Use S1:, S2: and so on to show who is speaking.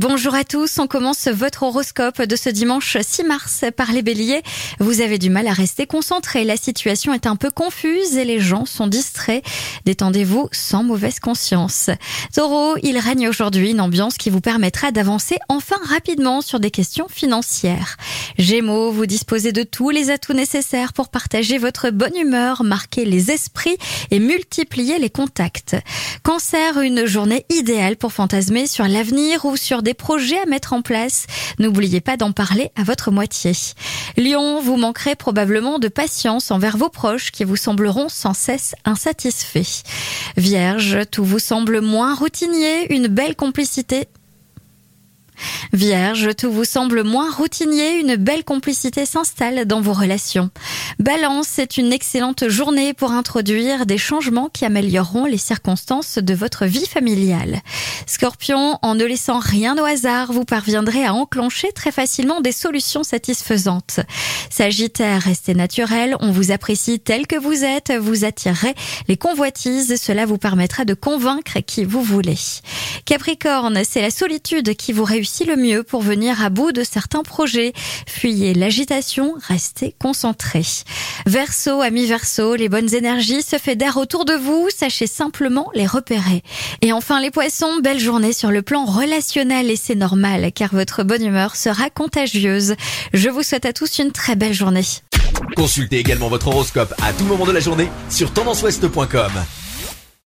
S1: Bonjour à tous, on commence votre horoscope de ce dimanche 6 mars par les béliers. Vous avez du mal à rester concentré, la situation est un peu confuse et les gens sont distraits. Détendez-vous sans mauvaise conscience. Taureau, il règne aujourd'hui une ambiance qui vous permettra d'avancer enfin rapidement sur des questions financières. Gémeaux, vous disposez de tous les atouts nécessaires pour partager votre bonne humeur, marquer les esprits et multiplier les contacts. Cancer, une journée idéale pour fantasmer sur l'avenir ou sur des projets à mettre en place. N'oubliez pas d'en parler à votre moitié. Lion, vous manquerez probablement de patience envers vos proches qui vous sembleront sans cesse insatisfaits. Vierge, tout vous semble moins routinier, une belle complicité Vierge, tout vous semble moins routinier, une belle complicité s'installe dans vos relations. Balance, c'est une excellente journée pour introduire des changements qui amélioreront les circonstances de votre vie familiale. Scorpion, en ne laissant rien au hasard, vous parviendrez à enclencher très facilement des solutions satisfaisantes. Sagittaire, restez naturel, on vous apprécie tel que vous êtes, vous attirerez les convoitises, cela vous permettra de convaincre qui vous voulez. Capricorne, c'est la solitude qui vous réussit le mieux pour venir à bout de certains projets. Fuyez l'agitation, restez concentrés. Verseau, ami Verseau, les bonnes énergies se fédèrent autour de vous, sachez simplement les repérer. Et enfin les poissons, belle journée sur le plan relationnel et c'est normal car votre bonne humeur sera contagieuse. Je vous souhaite à tous une très belle journée.
S2: Consultez également votre horoscope à tout moment de la journée sur tendanceouest.com.